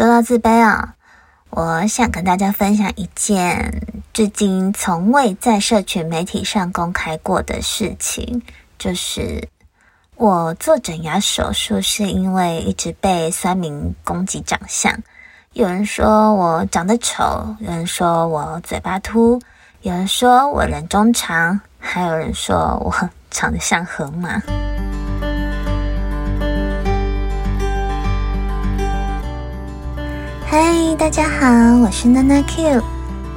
说到自卑啊，我想跟大家分享一件至今从未在社群媒体上公开过的事情，就是我做整牙手术是因为一直被酸民攻击长相，有人说我长得丑，有人说我嘴巴凸，有人说我人中长，还有人说我 长得像河马。嗨，大家好，我是娜娜 Q，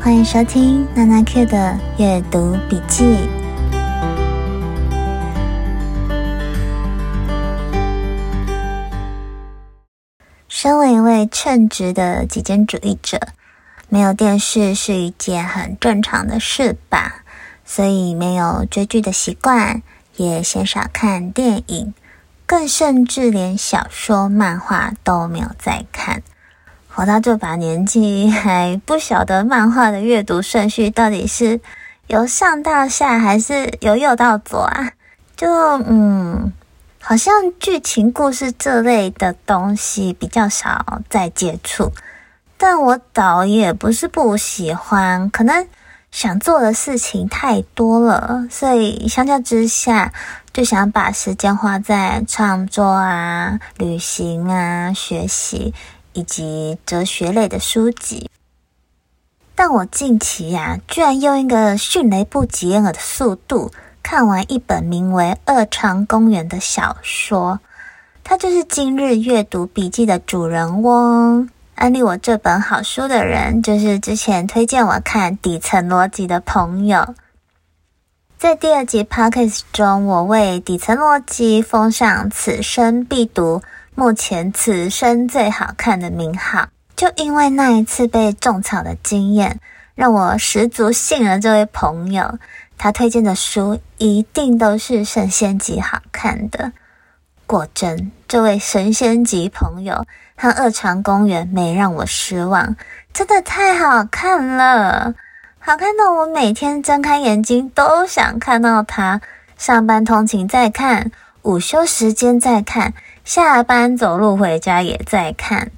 欢迎收听娜娜 Q 的阅读笔记。身为一位称职的极简主义者，没有电视是一件很正常的事吧？所以没有追剧的习惯，也鲜少看电影，更甚至连小说、漫画都没有在看。活到这把年纪，还不晓得漫画的阅读顺序到底是由上到下，还是由右到左啊？就嗯，好像剧情故事这类的东西比较少在接触。但我倒也不是不喜欢，可能想做的事情太多了，所以相较之下，就想把时间花在创作啊、旅行啊、学习。以及哲学类的书籍，但我近期呀，居然用一个迅雷不及掩耳的速度看完一本名为《二长公园》的小说。它就是今日阅读笔记的主人翁。安利我这本好书的人，就是之前推荐我看《底层逻辑》的朋友。在第二集 podcast 中，我为《底层逻辑》封上此生必读。目前此生最好看的名号，就因为那一次被种草的经验，让我十足信了这位朋友。他推荐的书一定都是神仙级好看的。果真，这位神仙级朋友和二长公园没让我失望，真的太好看了，好看到我每天睁开眼睛都想看到他。上班通勤再看，午休时间再看。下班走路回家也在看。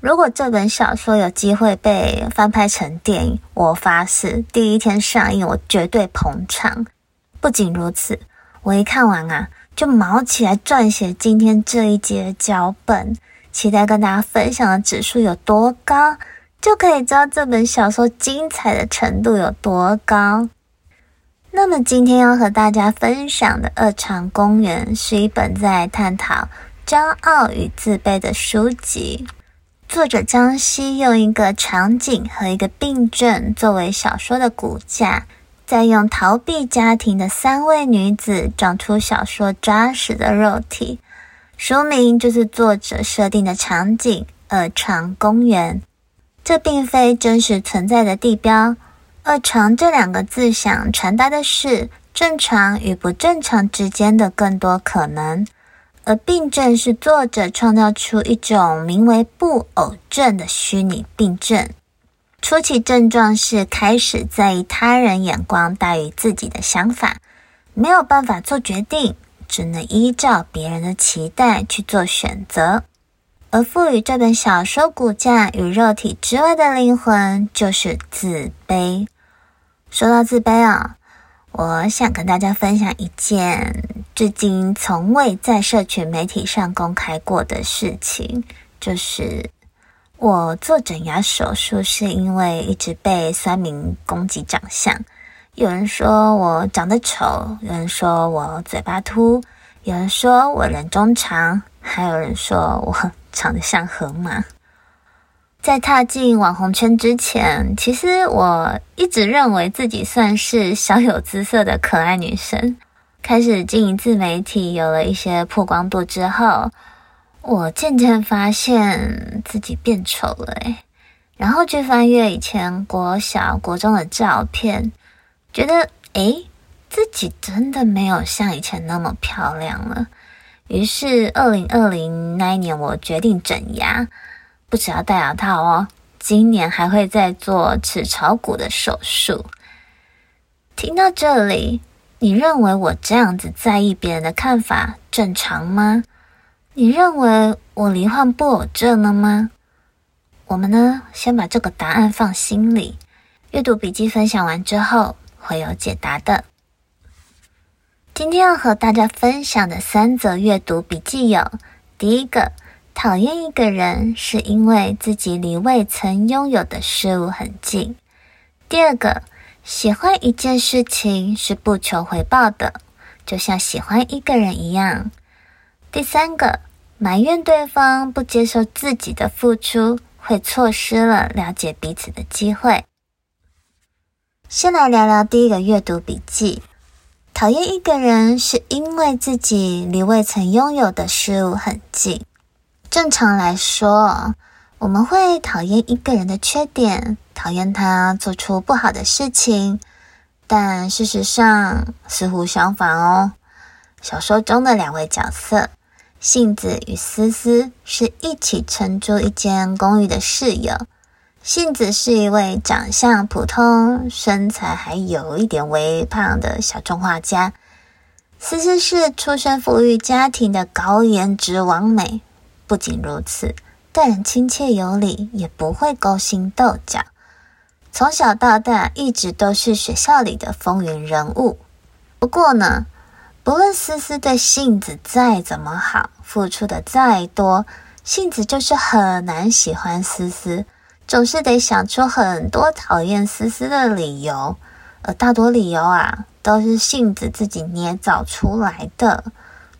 如果这本小说有机会被翻拍成电影，我发誓第一天上映我绝对捧场。不仅如此，我一看完啊，就毛起来撰写今天这一节脚本，期待跟大家分享的指数有多高，就可以知道这本小说精彩的程度有多高。那么今天要和大家分享的《二长公园》是一本在探讨。骄傲与自卑的书籍，作者江西用一个场景和一个病症作为小说的骨架，再用逃避家庭的三位女子长出小说扎实的肉体。书名就是作者设定的场景——二床公园。这并非真实存在的地标。二床这两个字想传达的是正常与不正常之间的更多可能。而病症是作者创造出一种名为布偶症的虚拟病症。初期症状是开始在意他人眼光大于自己的想法，没有办法做决定，只能依照别人的期待去做选择。而赋予这本小说骨架与肉体之外的灵魂，就是自卑。说到自卑啊。我想跟大家分享一件至今从未在社群媒体上公开过的事情，就是我做整牙手术是因为一直被酸民攻击长相，有人说我长得丑，有人说我嘴巴凸，有人说我人中长，还有人说我长得像河马。在踏进网红圈之前，其实我一直认为自己算是小有姿色的可爱女生。开始经营自媒体，有了一些曝光度之后，我渐渐发现自己变丑了诶然后去翻阅以前国小、国中的照片，觉得诶自己真的没有像以前那么漂亮了。于是，二零二零那一年，我决定整牙。不只要戴牙套哦，今年还会再做齿槽骨的手术。听到这里，你认为我这样子在意别人的看法正常吗？你认为我罹患布偶症了吗？我们呢，先把这个答案放心里。阅读笔记分享完之后，会有解答的。今天要和大家分享的三则阅读笔记有：第一个，讨厌一个人是因为自己离未曾拥有的事物很近；第二个，喜欢一件事情是不求回报的，就像喜欢一个人一样；第三个，埋怨对方不接受自己的付出，会错失了了解彼此的机会。先来聊聊第一个阅读笔记。讨厌一个人是因为自己离未曾拥有的事物很近。正常来说，我们会讨厌一个人的缺点，讨厌他做出不好的事情。但事实上似乎相反哦。小说中的两位角色，杏子与思思，是一起承租一间公寓的室友。杏子是一位长相普通、身材还有一点微胖的小众画家。思思是出身富裕家庭的高颜值完美。不仅如此，待人亲切有礼，也不会勾心斗角。从小到大，一直都是学校里的风云人物。不过呢，不论思思对杏子再怎么好，付出的再多，杏子就是很难喜欢思思。总是得想出很多讨厌思思的理由，而大多理由啊都是杏子自己捏造出来的。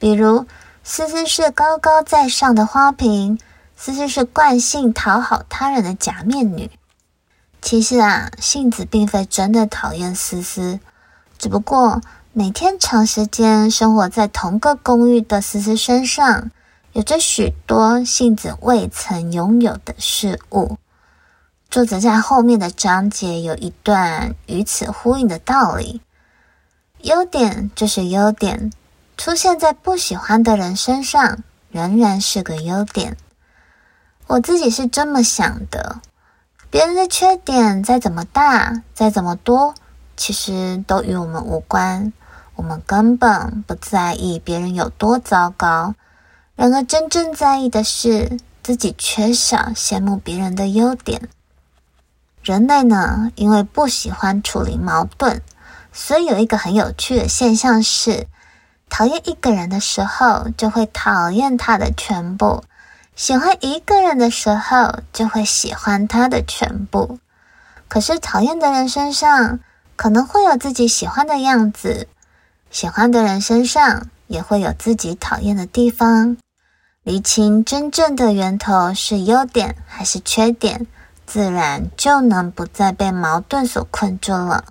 比如，思思是高高在上的花瓶，思思是惯性讨好他人的假面女。其实啊，杏子并非真的讨厌思思，只不过每天长时间生活在同个公寓的思思身上，有着许多杏子未曾拥有的事物。作者在后面的章节有一段与此呼应的道理：优点就是优点，出现在不喜欢的人身上仍然是个优点。我自己是这么想的：别人的缺点再怎么大、再怎么多，其实都与我们无关，我们根本不在意别人有多糟糕。然而，真正在意的是自己缺少羡慕别人的优点。人类呢，因为不喜欢处理矛盾，所以有一个很有趣的现象是：讨厌一个人的时候，就会讨厌他的全部；喜欢一个人的时候，就会喜欢他的全部。可是，讨厌的人身上可能会有自己喜欢的样子，喜欢的人身上也会有自己讨厌的地方。厘清真正的源头是优点还是缺点。自然就能不再被矛盾所困住了。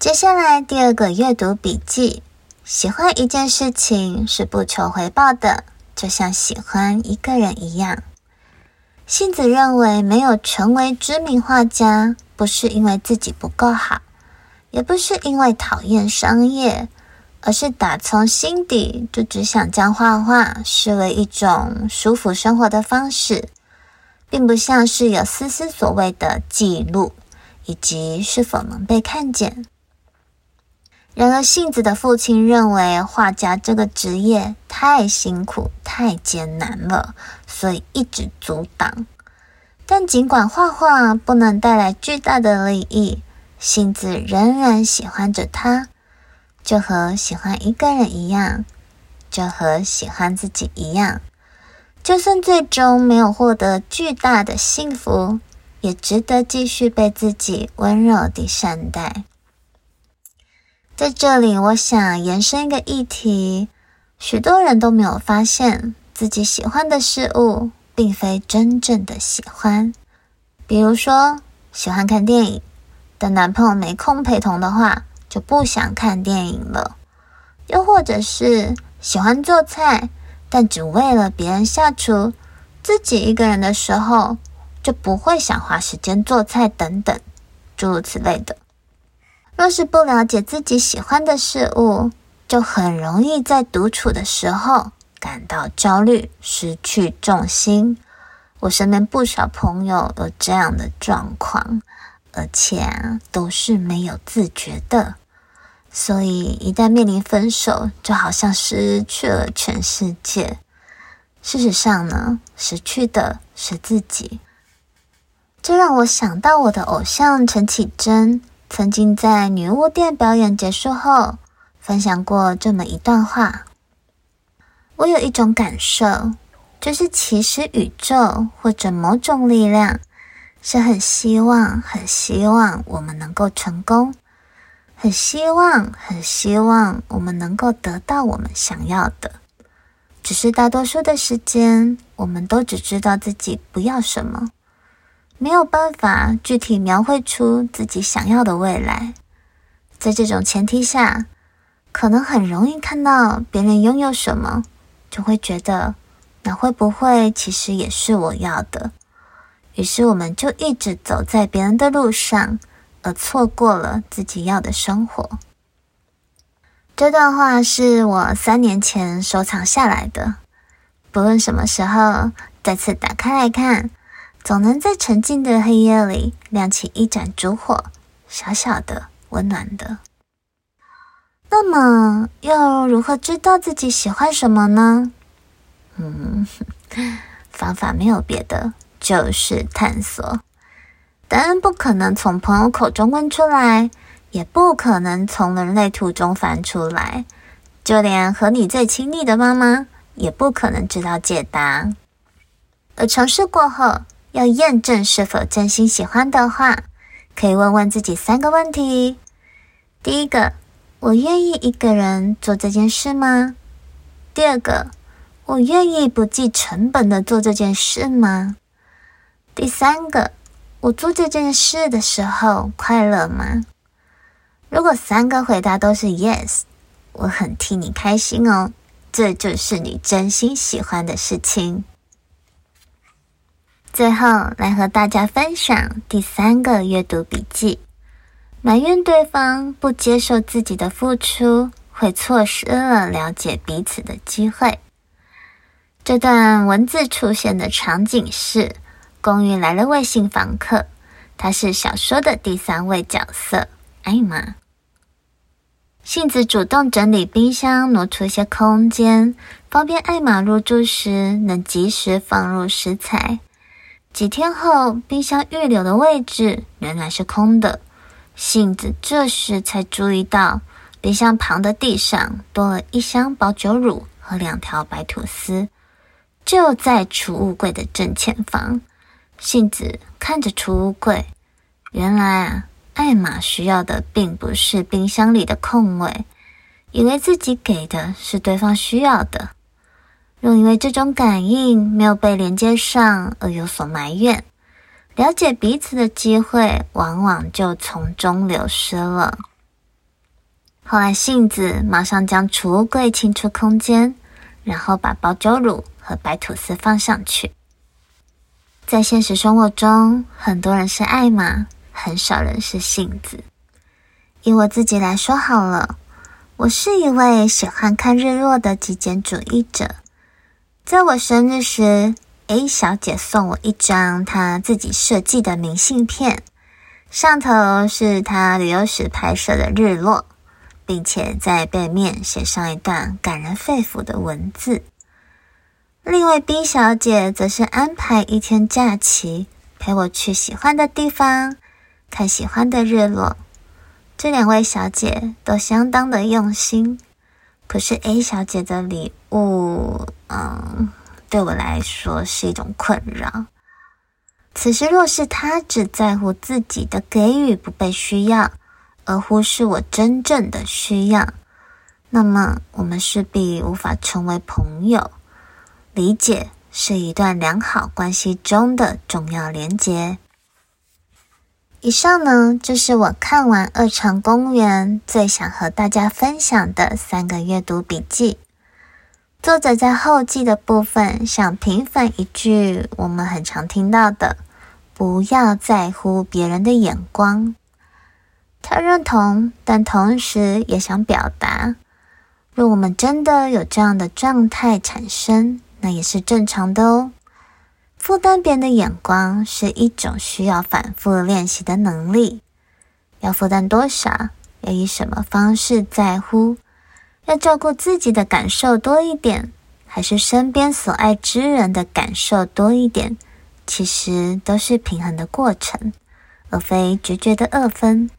接下来第二个阅读笔记：喜欢一件事情是不求回报的，就像喜欢一个人一样。杏子认为，没有成为知名画家，不是因为自己不够好，也不是因为讨厌商业，而是打从心底就只想将画画视为一种舒服生活的方式。并不像是有丝丝所谓的记录，以及是否能被看见。然而，杏子的父亲认为画家这个职业太辛苦、太艰难了，所以一直阻挡。但尽管画画不能带来巨大的利益，杏子仍然喜欢着它，就和喜欢一个人一样，就和喜欢自己一样。就算最终没有获得巨大的幸福，也值得继续被自己温柔地善待。在这里，我想延伸一个议题：许多人都没有发现自己喜欢的事物，并非真正的喜欢。比如说，喜欢看电影，但男朋友没空陪同的话，就不想看电影了；又或者是喜欢做菜。但只为了别人下厨，自己一个人的时候就不会想花时间做菜等等，诸如此类的。若是不了解自己喜欢的事物，就很容易在独处的时候感到焦虑、失去重心。我身边不少朋友有这样的状况，而且都是没有自觉的。所以，一旦面临分手，就好像失去了全世界。事实上呢，失去的是自己。这让我想到我的偶像陈绮贞曾经在女巫店表演结束后分享过这么一段话。我有一种感受，就是其实宇宙或者某种力量是很希望、很希望我们能够成功，很希望、很希望我们能够得到我们想要的。只是大多数的时间，我们都只知道自己不要什么。没有办法具体描绘出自己想要的未来，在这种前提下，可能很容易看到别人拥有什么，就会觉得那会不会其实也是我要的？于是我们就一直走在别人的路上，而错过了自己要的生活。这段话是我三年前收藏下来的，不论什么时候再次打开来看。总能在沉静的黑夜里亮起一盏烛火，小小的、温暖的。那么，要如何知道自己喜欢什么呢？嗯，方法没有别的，就是探索。答案不可能从朋友口中问出来，也不可能从人类图中翻出来，就连和你最亲密的妈妈也不可能知道解答。而尝试过后，要验证是否真心喜欢的话，可以问问自己三个问题：第一个，我愿意一个人做这件事吗？第二个，我愿意不计成本的做这件事吗？第三个，我做这件事的时候快乐吗？如果三个回答都是 yes，我很替你开心哦，这就是你真心喜欢的事情。最后来和大家分享第三个阅读笔记：埋怨对方不接受自己的付出，会错失了了解彼此的机会。这段文字出现的场景是：公寓来了位新房客，他是小说的第三位角色艾玛。杏子主动整理冰箱，挪出一些空间，方便艾玛入住时能及时放入食材。几天后，冰箱预留的位置仍然是空的。杏子这时才注意到，冰箱旁的地上多了一箱保酒乳和两条白吐司，就在储物柜的正前方。杏子看着储物柜，原来啊，艾玛需要的并不是冰箱里的空位，以为自己给的是对方需要的。又因为这种感应没有被连接上而有所埋怨，了解彼此的机会往往就从中流失了。后来，杏子马上将储物柜清出空间，然后把保酒乳和白吐司放上去。在现实生活中，很多人是艾玛，很少人是杏子。以我自己来说好了，我是一位喜欢看日落的极简主义者。在我生日时，A 小姐送我一张她自己设计的明信片，上头是她旅游时拍摄的日落，并且在背面写上一段感人肺腑的文字。另一位 B 小姐则是安排一天假期，陪我去喜欢的地方，看喜欢的日落。这两位小姐都相当的用心。可是 A 小姐的礼物，嗯，对我来说是一种困扰。此时若是她只在乎自己的给予不被需要，而忽视我真正的需要，那么我们势必无法成为朋友。理解是一段良好关系中的重要连结。以上呢，就是我看完《二场公园》最想和大家分享的三个阅读笔记。作者在后记的部分想平反一句我们很常听到的“不要在乎别人的眼光”。他认同，但同时也想表达：若我们真的有这样的状态产生，那也是正常的哦。负担别人的眼光是一种需要反复练习的能力。要负担多少？要以什么方式在乎？要照顾自己的感受多一点，还是身边所爱之人的感受多一点，其实都是平衡的过程，而非直觉的二分。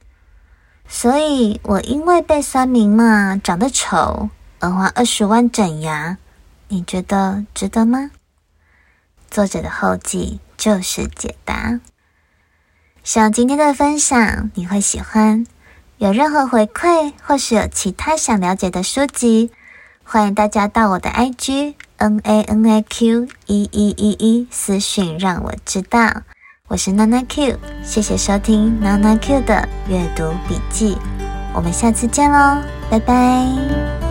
所以我因为被酸民骂长得丑而花二十万整牙，你觉得值得吗？作者的后记就是解答。希望今天的分享你会喜欢。有任何回馈，或是有其他想了解的书籍，欢迎大家到我的 IG N A N A Q 一一一一私讯让我知道。我是娜娜 Q，谢谢收听娜娜 Q 的阅读笔记，我们下次见喽，拜拜。